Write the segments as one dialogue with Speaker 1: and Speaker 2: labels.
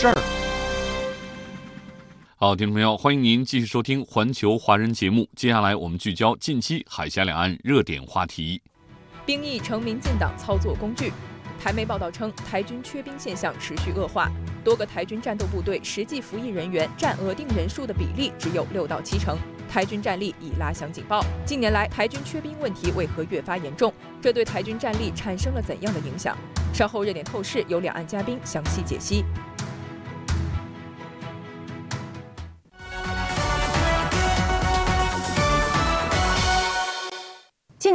Speaker 1: 事儿。
Speaker 2: 好，听众朋友，欢迎您继续收听《环球华人》节目。接下来我们聚焦近期海峡两岸热点话题。
Speaker 3: 兵役成民进党操作工具。台媒报道称，台军缺兵现象持续恶化，多个台军战斗部队实际服役人员占额定人数的比例只有六到七成，台军战力已拉响警报。近年来，台军缺兵问题为何越发严重？这对台军战力产生了怎样的影响？稍后热点透视由两岸嘉宾详细解析。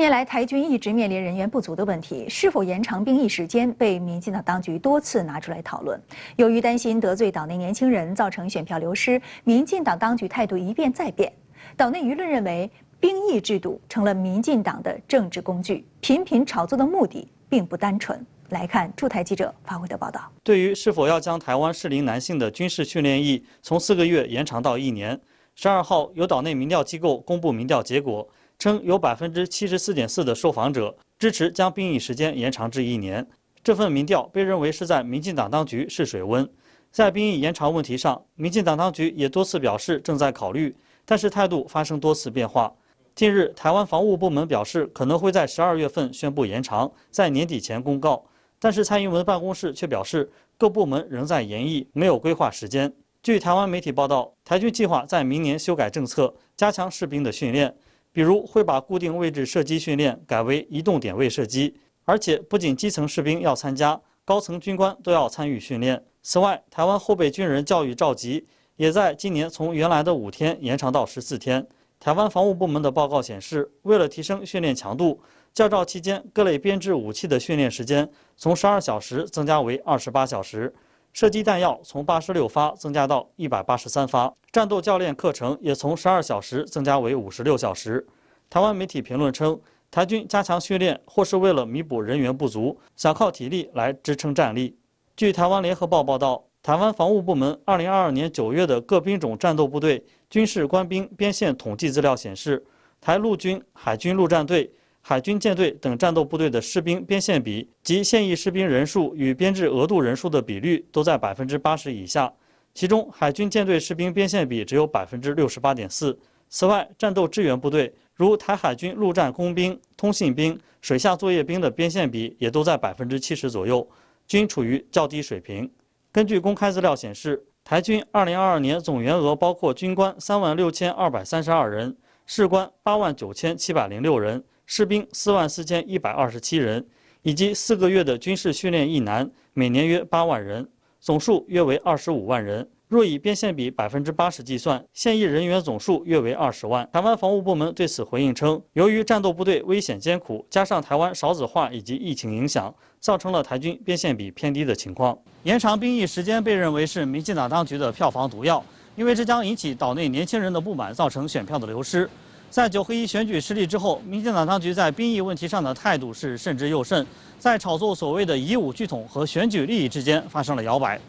Speaker 4: 近年来，台军一直面临人员不足的问题，是否延长兵役时间被民进党当局多次拿出来讨论。由于担心得罪岛内年轻人，造成选票流失，民进党当局态度一变再变。岛内舆论认为，兵役制度成了民进党的政治工具，频频炒作的目的并不单纯。来看驻台记者发回的报道。
Speaker 5: 对于是否要将台湾适龄男性的军事训练役从四个月延长到一年，十二号有岛内民调机构公布民调结果。称有百分之七十四点四的受访者支持将兵役时间延长至一年。这份民调被认为是在民进党当局试水温。在兵役延长问题上，民进党当局也多次表示正在考虑，但是态度发生多次变化。近日，台湾防务部门表示可能会在十二月份宣布延长，在年底前公告。但是蔡英文办公室却表示，各部门仍在研议，没有规划时间。据台湾媒体报道，台军计划在明年修改政策，加强士兵的训练。比如会把固定位置射击训练改为移动点位射击，而且不仅基层士兵要参加，高层军官都要参与训练。此外，台湾后备军人教育召集也在今年从原来的五天延长到十四天。台湾防务部门的报告显示，为了提升训练强度，教召期间各类编制武器的训练时间从十二小时增加为二十八小时。射击弹药从八十六发增加到一百八十三发，战斗教练课程也从十二小时增加为五十六小时。台湾媒体评论称，台军加强训练或是为了弥补人员不足，想靠体力来支撑战力。据台湾联合报报道，台湾防务部门二零二二年九月的各兵种战斗部队军事官兵编线统计资料显示，台陆军、海军陆战队。海军舰队等战斗部队的士兵编线比及现役士兵人数与编制额度人数的比率都在百分之八十以下，其中海军舰队士兵编线比只有百分之六十八点四。此外，战斗支援部队如台海军陆战工兵、通信兵、水下作业兵的编线比也都在百分之七十左右，均处于较低水平。根据公开资料显示，台军二零二二年总员额包括军官三万六千二百三十二人，士官八万九千七百零六人。士兵四万四千一百二十七人，以及四个月的军事训练一男，每年约八万人，总数约为二十五万人。若以编线比百分之八十计算，现役人员总数约为二十万。台湾防务部门对此回应称，由于战斗部队危险艰苦，加上台湾少子化以及疫情影响，造成了台军编线比偏低的情况。延长兵役时间被认为是民进党当局的票房毒药，因为这将引起岛内年轻人的不满，造成选票的流失。在九合一选举失利之后，民进党当局在兵役问题上的态度是慎之又慎，在炒作所谓的以武拒统和选举利益之间发生了摇摆。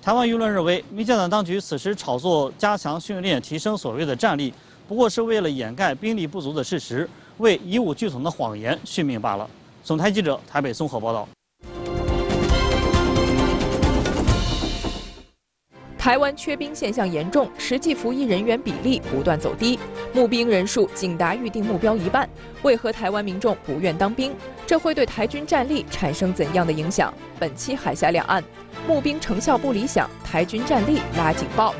Speaker 5: 台湾舆论认为，民进党当局此时炒作加强训练、提升所谓的战力，不过是为了掩盖兵力不足的事实，为以武拒统的谎言续命罢了。总台记者台北综合报道。
Speaker 3: 台湾缺兵现象严重，实际服役人员比例不断走低，募兵人数仅达预定目标一半。为何台湾民众不愿当兵？这会对台军战力产生怎样的影响？本期海峡两岸，募兵成效不理想，台军战力拉警报。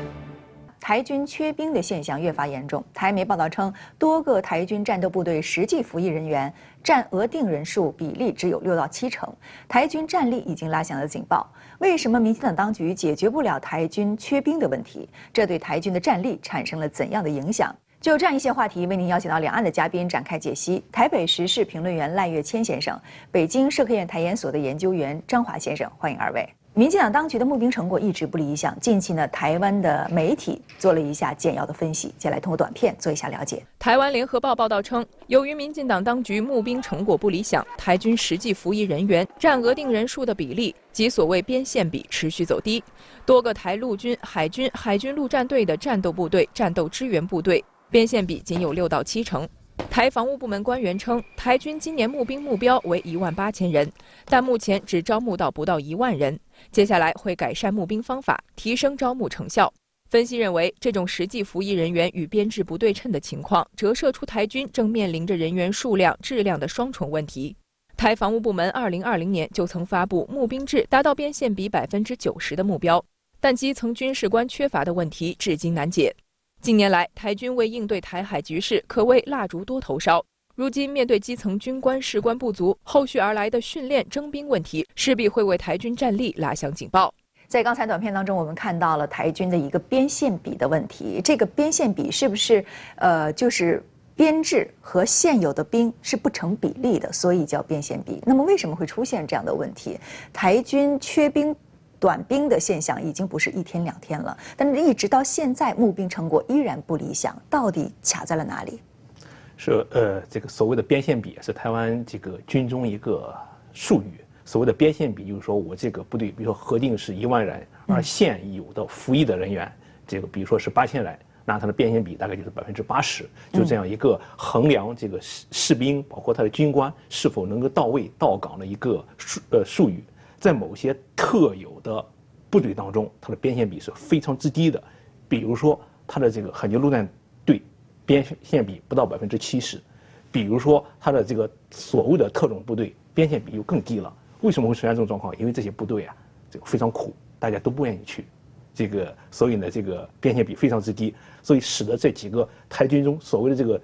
Speaker 4: 台军缺兵的现象越发严重。台媒报道称，多个台军战斗部队实际服役人员占额定人数比例只有六到七成，台军战力已经拉响了警报。为什么民进党当局解决不了台军缺兵的问题？这对台军的战力产生了怎样的影响？就这样一些话题，为您邀请到两岸的嘉宾展开解析。台北时事评论员赖月谦先生，北京社科院台研所的研究员张华先生，欢迎二位。民进党当局的募兵成果一直不理想。近期呢，台湾的媒体做了一下简要的分析，接下来通过短片做一下了解。
Speaker 3: 台湾联合报报道称，由于民进党当局募兵成果不理想，台军实际服役人员占额定人数的比例及所谓边线比持续走低，多个台陆军、海军、海军陆战队的战斗部队、战斗支援部队边线比仅有六到七成。台防务部门官员称，台军今年募兵目标为一万八千人，但目前只招募到不到一万人。接下来会改善募兵方法，提升招募成效。分析认为，这种实际服役人员与编制不对称的情况，折射出台军正面临着人员数量、质量的双重问题。台防务部门二零二零年就曾发布募兵制达到边线比百分之九十的目标，但基层军事官缺乏的问题至今难解。近年来，台军为应对台海局势，可谓蜡烛多头烧。如今面对基层军官士官不足，后续而来的训练征兵问题，势必会为台军战力拉响警报。
Speaker 4: 在刚才短片当中，我们看到了台军的一个边线比的问题。这个边线比是不是呃，就是编制和现有的兵是不成比例的，所以叫边线比？那么为什么会出现这样的问题？台军缺兵短兵的现象已经不是一天两天了，但是一直到现在募兵成果依然不理想，到底卡在了哪里？
Speaker 6: 是呃，这个所谓的边线比是台湾这个军中一个术语。所谓的边线比，就是说我这个部队，比如说核定是一万人，而现有的服役的人员，这个比如说是八千人，那它的边线比大概就是百分之八十，就这样一个衡量这个士士兵，包括他的军官是否能够到位到岗的一个术呃术语。在某些特有的部队当中，它的边线比是非常之低的，比如说它的这个海军陆战队。边线比不到百分之七十，比如说它的这个所谓的特种部队边线比又更低了。为什么会出现这种状况？因为这些部队啊，这个非常苦，大家都不愿意去，这个所以呢，这个边线比非常之低，所以使得这几个台军中所谓的这个，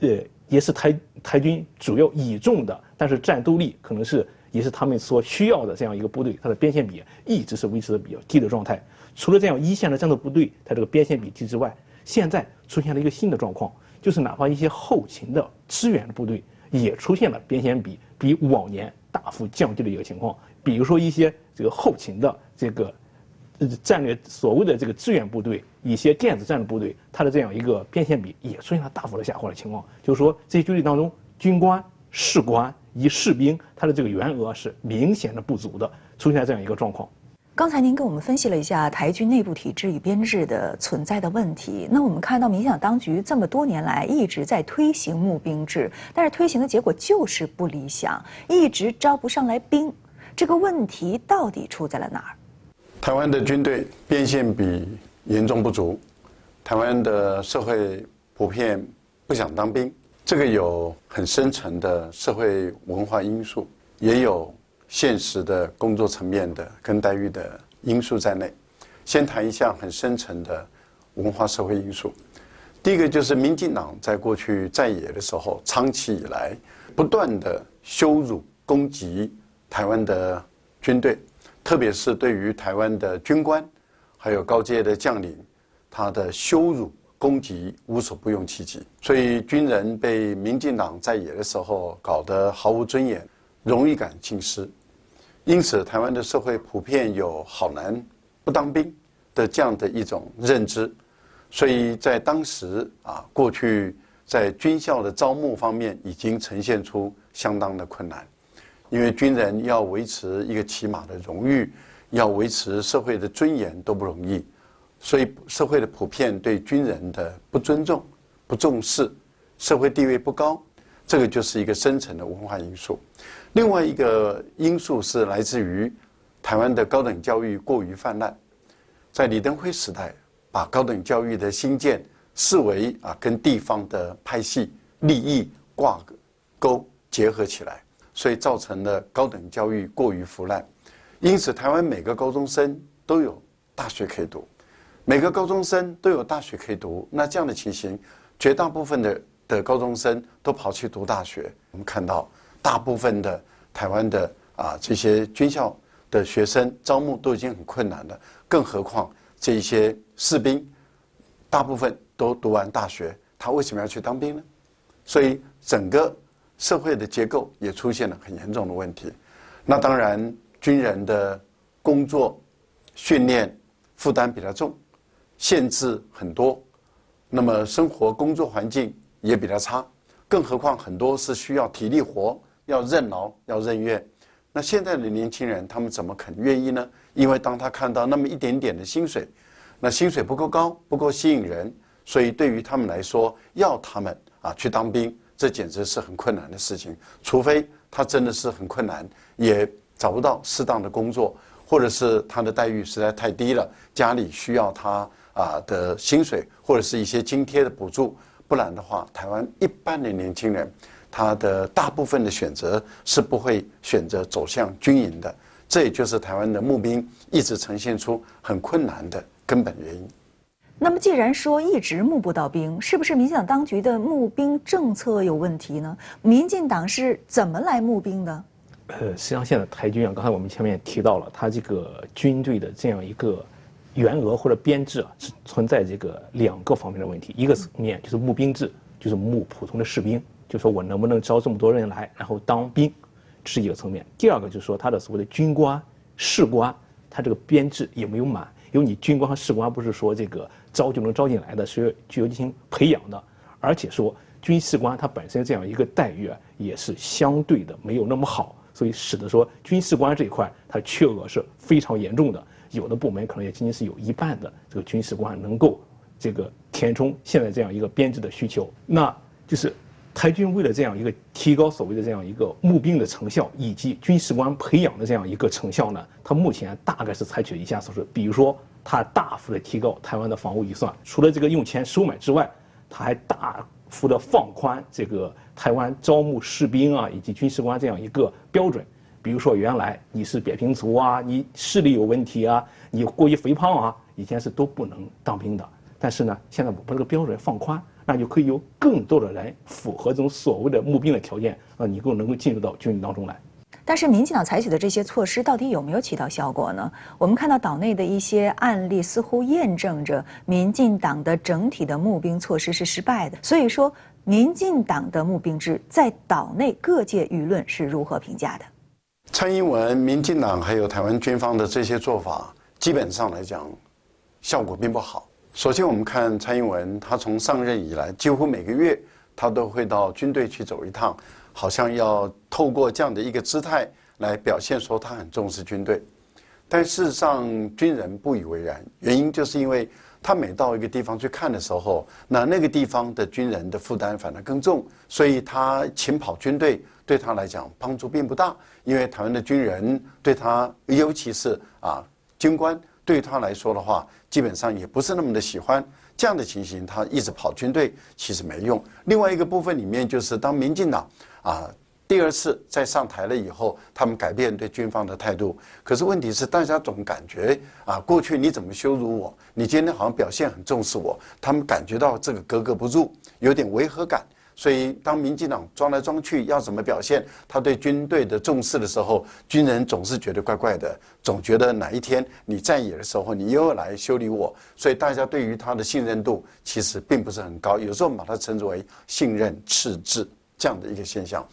Speaker 6: 呃，也是台台军主要倚重的，但是战斗力可能是也是他们所需要的这样一个部队，它的边线比一直是维持的比较低的状态。除了这样一线的战斗部队，它这个边线比低之外，现在出现了一个新的状况，就是哪怕一些后勤的支援的部队也出现了边线比比往年大幅降低的一个情况。比如说一些这个后勤的这个战略所谓的这个支援部队，一些电子战的部队，它的这样一个边线比也出现了大幅的下滑的情况。就是说这些军队当中，军官、士官以士兵，他的这个员额是明显的不足的，出现这样一个状况。
Speaker 4: 刚才您跟我们分析了一下台军内部体制与编制的存在的问题。那我们看到，民进党当局这么多年来一直在推行募兵制，但是推行的结果就是不理想，一直招不上来兵。这个问题到底出在了哪儿？
Speaker 7: 台湾的军队边线比严重不足，台湾的社会普遍不想当兵，这个有很深层的社会文化因素，也有。现实的工作层面的跟待遇的因素在内，先谈一下很深层的文化社会因素。第一个就是民进党在过去在野的时候，长期以来不断的羞辱攻击台湾的军队，特别是对于台湾的军官还有高阶的将领，他的羞辱攻击无所不用其极。所以军人被民进党在野的时候搞得毫无尊严，荣誉感尽失。因此，台湾的社会普遍有好男不当兵的这样的一种认知，所以在当时啊，过去在军校的招募方面已经呈现出相当的困难，因为军人要维持一个起码的荣誉，要维持社会的尊严都不容易，所以社会的普遍对军人的不尊重、不重视，社会地位不高，这个就是一个深层的文化因素。另外一个因素是来自于台湾的高等教育过于泛滥，在李登辉时代，把高等教育的兴建视为啊跟地方的派系利益挂钩结合起来，所以造成了高等教育过于腐烂。因此，台湾每个高中生都有大学可以读，每个高中生都有大学可以读。那这样的情形，绝大部分的的高中生都跑去读大学。我们看到。大部分的台湾的啊这些军校的学生招募都已经很困难了，更何况这些士兵，大部分都读完大学，他为什么要去当兵呢？所以整个社会的结构也出现了很严重的问题。那当然，军人的工作训练负担比较重，限制很多，那么生活工作环境也比较差。更何况很多是需要体力活，要任劳，要任怨。那现在的年轻人，他们怎么肯愿意呢？因为当他看到那么一点点的薪水，那薪水不够高，不够吸引人，所以对于他们来说，要他们啊去当兵，这简直是很困难的事情。除非他真的是很困难，也找不到适当的工作，或者是他的待遇实在太低了，家里需要他啊的薪水或者是一些津贴的补助，不然的话，台湾一般的年轻人，他的大部分的选择是不会选择走向军营的。这也就是台湾的募兵一直呈现出很困难的根本原因。
Speaker 4: 那么，既然说一直募不到兵，是不是民进党当局的募兵政策有问题呢？民进党是怎么来募兵的？
Speaker 6: 呃，实际上现在台军啊，刚才我们前面也提到了，他这个军队的这样一个员额或者编制啊，是存在这个两个方面的问题。一个层面就是募兵制，就是募普通的士兵，就说我能不能招这么多人来，然后当兵。是一个层面，第二个就是说，他的所谓的军官、士官，他这个编制也没有满，因为你军官和士官不是说这个招就能招进来的，是具有进行培养的，而且说军士官他本身这样一个待遇啊，也是相对的没有那么好，所以使得说军士官这一块它缺额是非常严重的，有的部门可能也仅仅是有一半的这个军事官能够这个填充现在这样一个编制的需求，那就是。台军为了这样一个提高所谓的这样一个募兵的成效，以及军事官培养的这样一个成效呢，他目前大概是采取了以下措施，比如说，他大幅的提高台湾的防务预算，除了这个用钱收买之外，他还大幅的放宽这个台湾招募士兵啊以及军事官这样一个标准，比如说原来你是扁平足啊，你视力有问题啊，你过于肥胖啊，以前是都不能当兵的，但是呢，现在我把这个标准放宽。那就可以有更多的人符合这种所谓的募兵的条件啊，你更能够进入到军营当中来。
Speaker 4: 但是民进党采取的这些措施到底有没有起到效果呢？我们看到岛内的一些案例似乎验证着民进党的整体的募兵措施是失败的。所以说，民进党的募兵制在岛内各界舆论是如何评价的？
Speaker 7: 蔡英文、民进党还有台湾军方的这些做法，基本上来讲，效果并不好。首先，我们看蔡英文，他从上任以来，几乎每个月他都会到军队去走一趟，好像要透过这样的一个姿态来表现说他很重视军队。但事实上，军人不以为然，原因就是因为他每到一个地方去看的时候，那那个地方的军人的负担反而更重，所以他勤跑军队对他来讲帮助并不大，因为台湾的军人对他，尤其是啊军官。对他来说的话，基本上也不是那么的喜欢这样的情形。他一直跑军队，其实没用。另外一个部分里面，就是当民进党啊第二次再上台了以后，他们改变对军方的态度。可是问题是，大家总感觉啊，过去你怎么羞辱我，你今天好像表现很重视我，他们感觉到这个格格不入，有点违和感。所以，当民进党装来装去要怎么表现他对军队的重视的时候，军人总是觉得怪怪的，总觉得哪一天你在野的时候，你又要来修理我。所以，大家对于他的信任度其实并不是很高。有时候，我们把它称之为信任赤字这样的一个现象。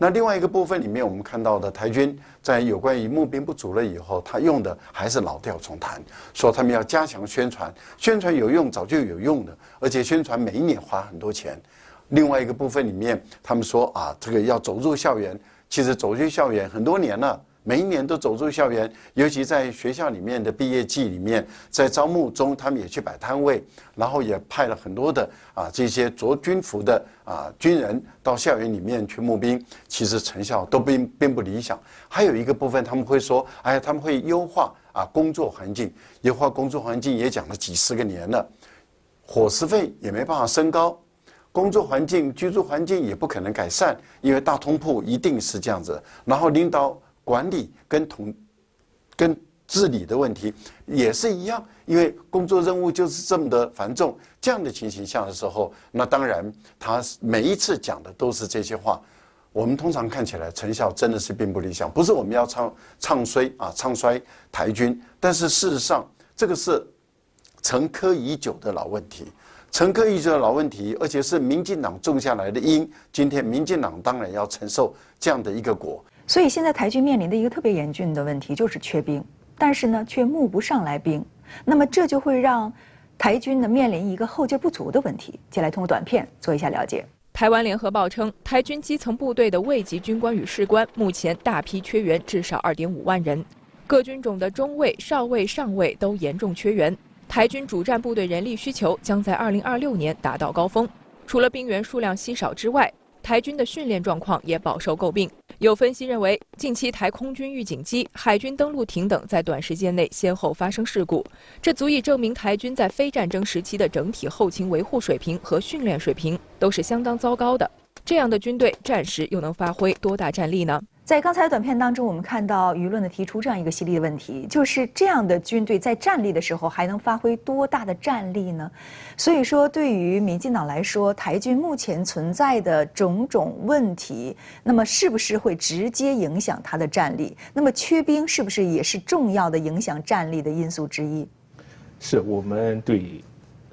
Speaker 7: 那另外一个部分里面，我们看到的台军在有关于募兵不足了以后，他用的还是老调重弹，说他们要加强宣传，宣传有用，早就有用的，而且宣传每一年花很多钱。另外一个部分里面，他们说啊，这个要走入校园。其实走入校园很多年了，每一年都走入校园。尤其在学校里面的毕业季里面，在招募中，他们也去摆摊位，然后也派了很多的啊这些着军服的啊军人到校园里面去募兵。其实成效都并并不理想。还有一个部分，他们会说，哎，他们会优化啊工作环境，优化工作环境也讲了几十个年了，伙食费也没办法升高。工作环境、居住环境也不可能改善，因为大通铺一定是这样子。然后领导管理跟统、跟治理的问题也是一样，因为工作任务就是这么的繁重。这样的情形下的时候，那当然他每一次讲的都是这些话。我们通常看起来成效真的是并不理想。不是我们要唱唱衰啊，唱衰台军，但是事实上这个是沉疴已久的老问题。乘客遇到老问题，而且是民进党种下来的因，今天民进党当然要承受这样的一个果。
Speaker 4: 所以现在台军面临的一个特别严峻的问题就是缺兵，但是呢却募不上来兵，那么这就会让台军呢面临一个后劲不足的问题。接下来通过短片做一下了解。
Speaker 3: 台湾联合报称，台军基层部队的卫级军官与士官目前大批缺员，至少二点五万人。各军种的中尉、少尉、上尉都严重缺员，台军主战部队人力需求将在二零二六年达到高峰。除了兵员数量稀少之外，台军的训练状况也饱受诟病。有分析认为，近期台空军预警机、海军登陆艇等在短时间内先后发生事故，这足以证明台军在非战争时期的整体后勤维护水平和训练水平都是相当糟糕的。这样的军队战时又能发挥多大战力呢？
Speaker 4: 在刚才的短片当中，我们看到舆论的提出这样一个犀利的问题，就是这样的军队在战力的时候还能发挥多大的战力呢？所以说，对于民进党来说，台军目前存在的种种问题，那么是不是会直接影响它的战力？那么缺兵是不是也是重要的影响战力的因素之一？
Speaker 6: 是我们对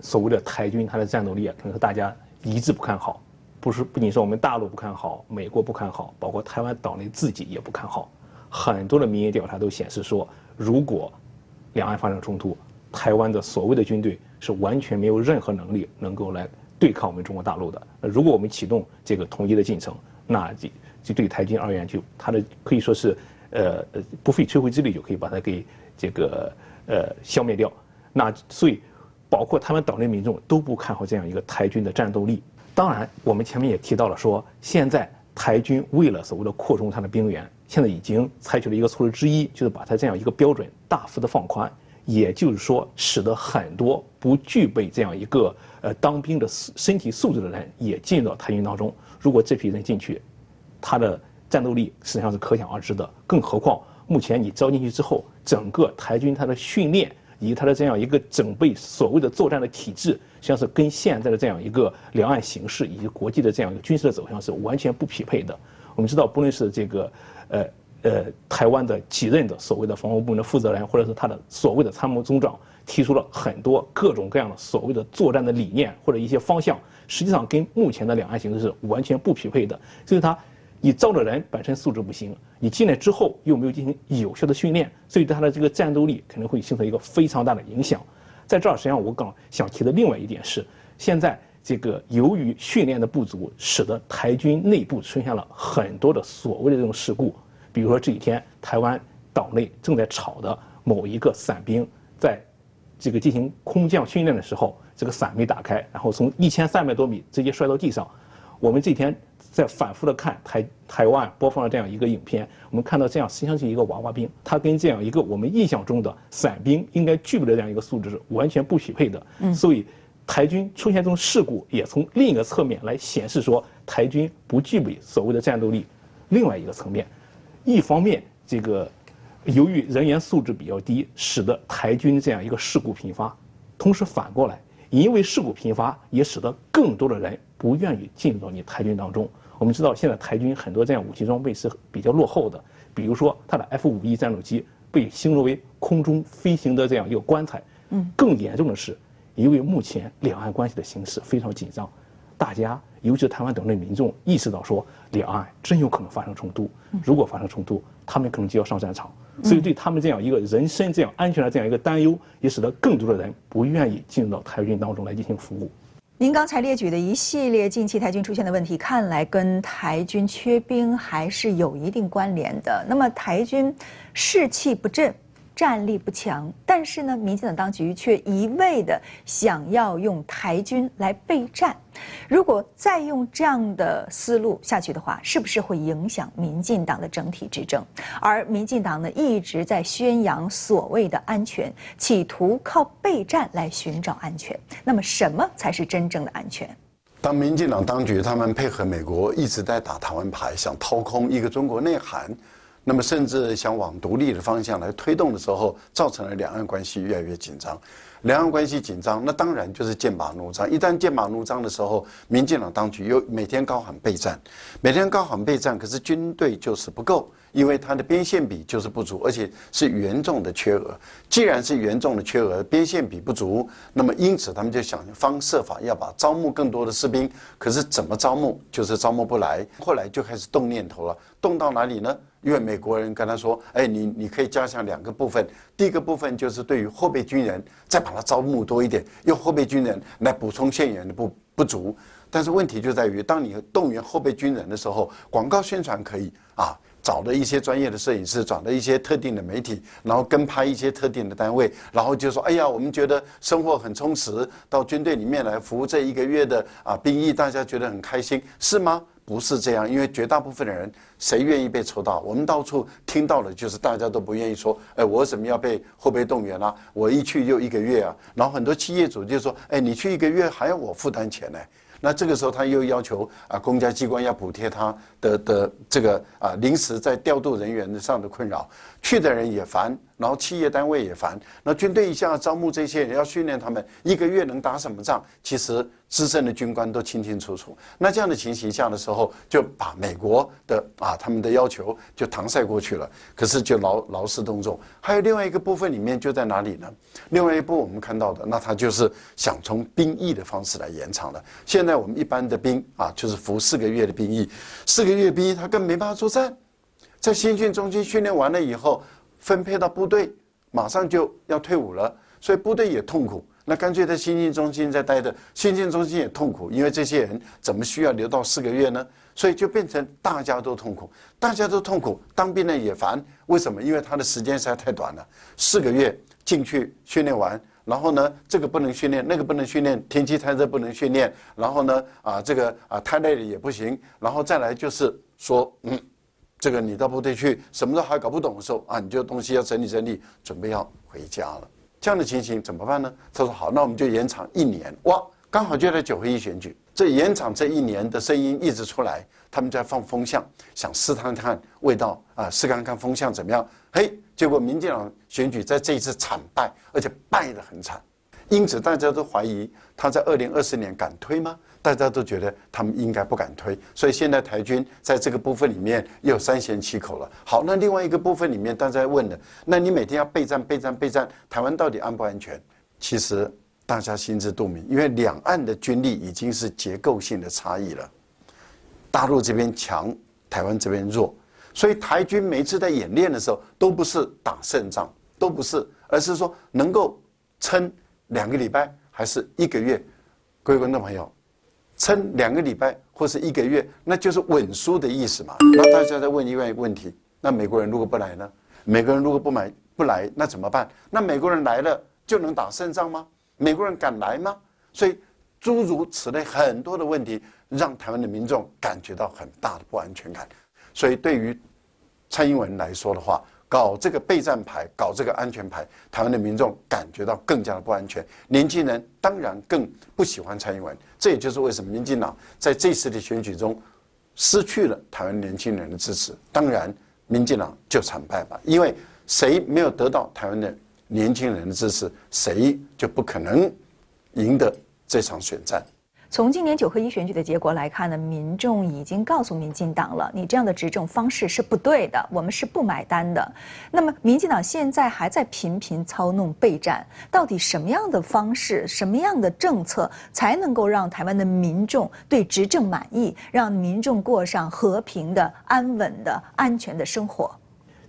Speaker 6: 所谓的台军它的战斗力啊，可能是大家一致不看好。不是，不仅是我们大陆不看好，美国不看好，包括台湾岛内自己也不看好。很多的民意调查都显示说，如果两岸发生冲突，台湾的所谓的军队是完全没有任何能力能够来对抗我们中国大陆的。那如果我们启动这个统一的进程，那就就对台军而言，就它的可以说是呃呃不费吹灰之力就可以把它给这个呃消灭掉。那所以，包括台湾岛内民众都不看好这样一个台军的战斗力。当然，我们前面也提到了，说现在台军为了所谓的扩充它的兵源，现在已经采取了一个措施之一，就是把它这样一个标准大幅的放宽，也就是说，使得很多不具备这样一个呃当兵的身体素质的人也进入到台军当中。如果这批人进去，他的战斗力实际上是可想而知的。更何况，目前你招进去之后，整个台军它的训练。以及他的这样一个整备所谓的作战的体制，实际上是跟现在的这样一个两岸形势以及国际的这样一个军事的走向是完全不匹配的。我们知道，不论是这个呃呃台湾的几任的所谓的防务部门的负责人，或者是他的所谓的参谋总长，提出了很多各种各样的所谓的作战的理念或者一些方向，实际上跟目前的两岸形势是完全不匹配的。所以他。你招的人本身素质不行，你进来之后又没有进行有效的训练，所以对他的这个战斗力可能会形成一个非常大的影响。在这儿，实际上我刚想提的另外一点是，现在这个由于训练的不足，使得台军内部出现了很多的所谓的这种事故。比如说这几天台湾岛内正在吵的某一个伞兵，在这个进行空降训练的时候，这个伞没打开，然后从一千三百多米直接摔到地上。我们这天。在反复的看台台湾播放了这样一个影片，我们看到这样实际上是一个娃娃兵，他跟这样一个我们印象中的伞兵应该具备的这样一个素质是完全不匹配的。嗯，所以台军出现这种事故，也从另一个侧面来显示说台军不具备所谓的战斗力。另外一个层面，一方面这个由于人员素质比较低，使得台军这样一个事故频发；同时反过来，因为事故频发，也使得更多的人不愿意进入到你台军当中。我们知道，现在台军很多这样武器装备是比较落后的，比如说它的 F 五 E 战斗机被形容为空中飞行的这样一个棺材。嗯，更严重的是，因为目前两岸关系的形势非常紧张，大家尤其是台湾岛内民众意识到说，两岸真有可能发生冲突。如果发生冲突，他们可能就要上战场，所以对他们这样一个人身这样安全的这样一个担忧，也使得更多的人不愿意进入到台军当中来进行服务。
Speaker 4: 您刚才列举的一系列近期台军出现的问题，看来跟台军缺兵还是有一定关联的。那么台军士气不振。战力不强，但是呢，民进党当局却一味的想要用台军来备战。如果再用这样的思路下去的话，是不是会影响民进党的整体执政？而民进党呢，一直在宣扬所谓的安全，企图靠备战来寻找安全。那么，什么才是真正的安全？
Speaker 7: 当民进党当局他们配合美国一直在打台湾牌，想掏空一个中国内涵。那么，甚至想往独立的方向来推动的时候，造成了两岸关系越来越紧张。两岸关系紧张，那当然就是剑拔弩张。一旦剑拔弩张的时候，民进党当局又每天高喊备战，每天高喊备战，可是军队就是不够。因为它的边线比就是不足，而且是严重的缺额。既然是严重的缺额，边线比不足，那么因此他们就想方设法要把招募更多的士兵。可是怎么招募，就是招募不来。后来就开始动念头了，动到哪里呢？因为美国人跟他说：“哎，你你可以加强两个部分，第一个部分就是对于后备军人，再把它招募多一点，用后备军人来补充现员的不不足。但是问题就在于，当你动员后备军人的时候，广告宣传可以啊，找了一些专业的摄影师，找了一些特定的媒体，然后跟拍一些特定的单位，然后就说：哎呀，我们觉得生活很充实，到军队里面来服务这一个月的啊兵役，大家觉得很开心，是吗？”不是这样，因为绝大部分的人，谁愿意被抽到？我们到处听到的，就是大家都不愿意说，哎，我怎么要被后备动员啊？我一去就一个月啊。然后很多企业主就说，哎，你去一个月还要我负担钱呢？那这个时候他又要求啊，公家机关要补贴他的的这个啊临时在调度人员上的困扰，去的人也烦。然后企业单位也烦，那军队一下招募这些人，要训练他们，一个月能打什么仗？其实资深的军官都清清楚楚。那这样的情形下的时候，就把美国的啊他们的要求就搪塞过去了。可是就劳劳师动众。还有另外一个部分里面就在哪里呢？另外一部我们看到的，那他就是想从兵役的方式来延长了。现在我们一般的兵啊，就是服四个月的兵役，四个月兵役他根本没办法作战，在新训中心训练完了以后。分配到部队，马上就要退伍了，所以部队也痛苦。那干脆在新训中心再待着，新训中心也痛苦，因为这些人怎么需要留到四个月呢？所以就变成大家都痛苦，大家都痛苦，当兵的也烦。为什么？因为他的时间实在太短了，四个月进去训练完，然后呢，这个不能训练，那个不能训练，天气太热不能训练，然后呢，啊，这个啊太累了也不行，然后再来就是说，嗯。这个你到部队去，什么都还搞不懂的时候啊，你就东西要整理整理，准备要回家了。这样的情形怎么办呢？他说好，那我们就延长一年。哇，刚好就在九合一选举，这延长这一年的声音一直出来，他们在放风向，想试探看味道啊，试看看风向怎么样。嘿，结果民进党选举在这一次惨败，而且败得很惨，因此大家都怀疑他在二零二四年敢推吗？大家都觉得他们应该不敢推，所以现在台军在这个部分里面又三缄其口了。好，那另外一个部分里面，大家问的，那你每天要备战、备战、备战，台湾到底安不安全？其实大家心知肚明，因为两岸的军力已经是结构性的差异了，大陆这边强，台湾这边弱，所以台军每次在演练的时候，都不是打胜仗，都不是，而是说能够撑两个礼拜，还是一个月。各位观众朋友。撑两个礼拜或是一个月，那就是稳输的意思嘛。那大家在问另外一个问题：那美国人如果不来呢？美国人如果不买不来，那怎么办？那美国人来了就能打胜仗吗？美国人敢来吗？所以诸如此类很多的问题，让台湾的民众感觉到很大的不安全感。所以对于蔡英文来说的话，搞这个备战牌，搞这个安全牌，台湾的民众感觉到更加的不安全。年轻人当然更不喜欢蔡英文，这也就是为什么民进党在这次的选举中失去了台湾年轻人的支持。当然，民进党就惨败吧，因为谁没有得到台湾的年轻人的支持，谁就不可能赢得这场选战。
Speaker 4: 从今年九合一选举的结果来看呢，民众已经告诉民进党了，你这样的执政方式是不对的，我们是不买单的。那么，民进党现在还在频频操弄备战，到底什么样的方式、什么样的政策才能够让台湾的民众对执政满意，让民众过上和平的、安稳的、安全的生活？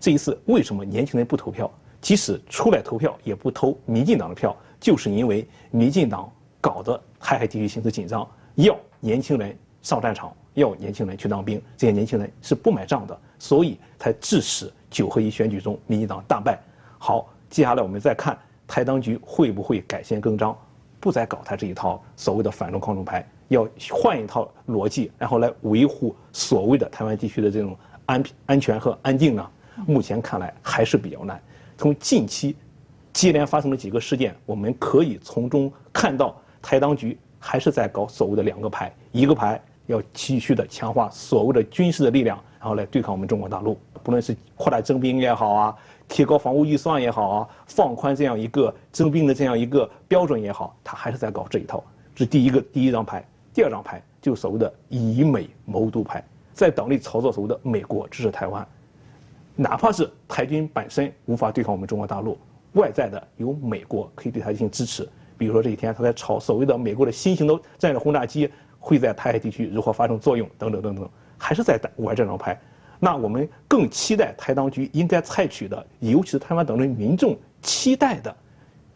Speaker 6: 这一次为什么年轻人不投票？即使出来投票，也不投民进党的票，就是因为民进党。搞的台海地区形势紧张，要年轻人上战场，要年轻人去当兵，这些年轻人是不买账的，所以才致使九合一选举中民进党大败。好，接下来我们再看台当局会不会改弦更张，不再搞他这一套所谓的反中抗中牌，要换一套逻辑，然后来维护所谓的台湾地区的这种安安全和安定呢？目前看来还是比较难。从近期接连发生的几个事件，我们可以从中看到。台当局还是在搞所谓的两个牌，一个牌要继续的强化所谓的军事的力量，然后来对抗我们中国大陆。不论是扩大征兵也好啊，提高防务预算也好啊，放宽这样一个征兵的这样一个标准也好，他还是在搞这一套。这是第一个第一张牌，第二张牌就所谓的以美谋独牌，在党内操作所谓的美国支持台湾，哪怕是台军本身无法对抗我们中国大陆，外在的有美国可以对它进行支持。比如说这几天他在吵所谓的美国的新型的战略轰炸机会在台海地区如何发生作用等等等等，还是在玩这张牌。那我们更期待台当局应该采取的，尤其是台湾等人民众期待的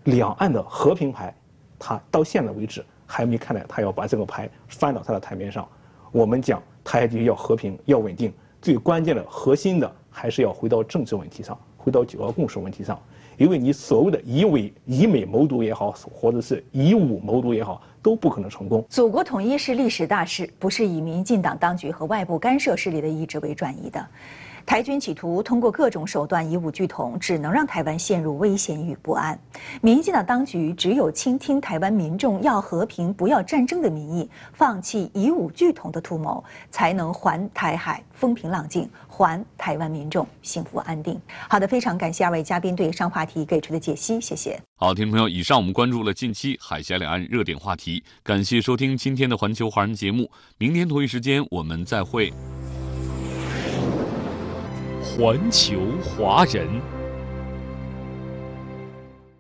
Speaker 6: 两岸的和平牌，他到现在为止还没看到他要把这个牌翻到他的台面上。我们讲台海地区要和平要稳定，最关键的核心的还是要回到政治问题上，回到九二共识问题上。因为你所谓的以伪以美谋独也好，或者是以武谋独也好，都不可能成功。
Speaker 4: 祖国统一是历史大事，不是以民进党当局和外部干涉势力的意志为转移的。台军企图通过各种手段以武拒统，只能让台湾陷入危险与不安。民进党当局只有倾听台湾民众要和平、不要战争的民意，放弃以武拒统的图谋，才能还台海风平浪静，还台湾民众幸福安定。好的，非常感谢二位嘉宾对上话题给出的解析，谢谢。
Speaker 2: 好，听众朋友，以上我们关注了近期海峡两岸热点话题，感谢收听今天的环球华人节目，明天同一时间我们再会。
Speaker 8: 环球华人。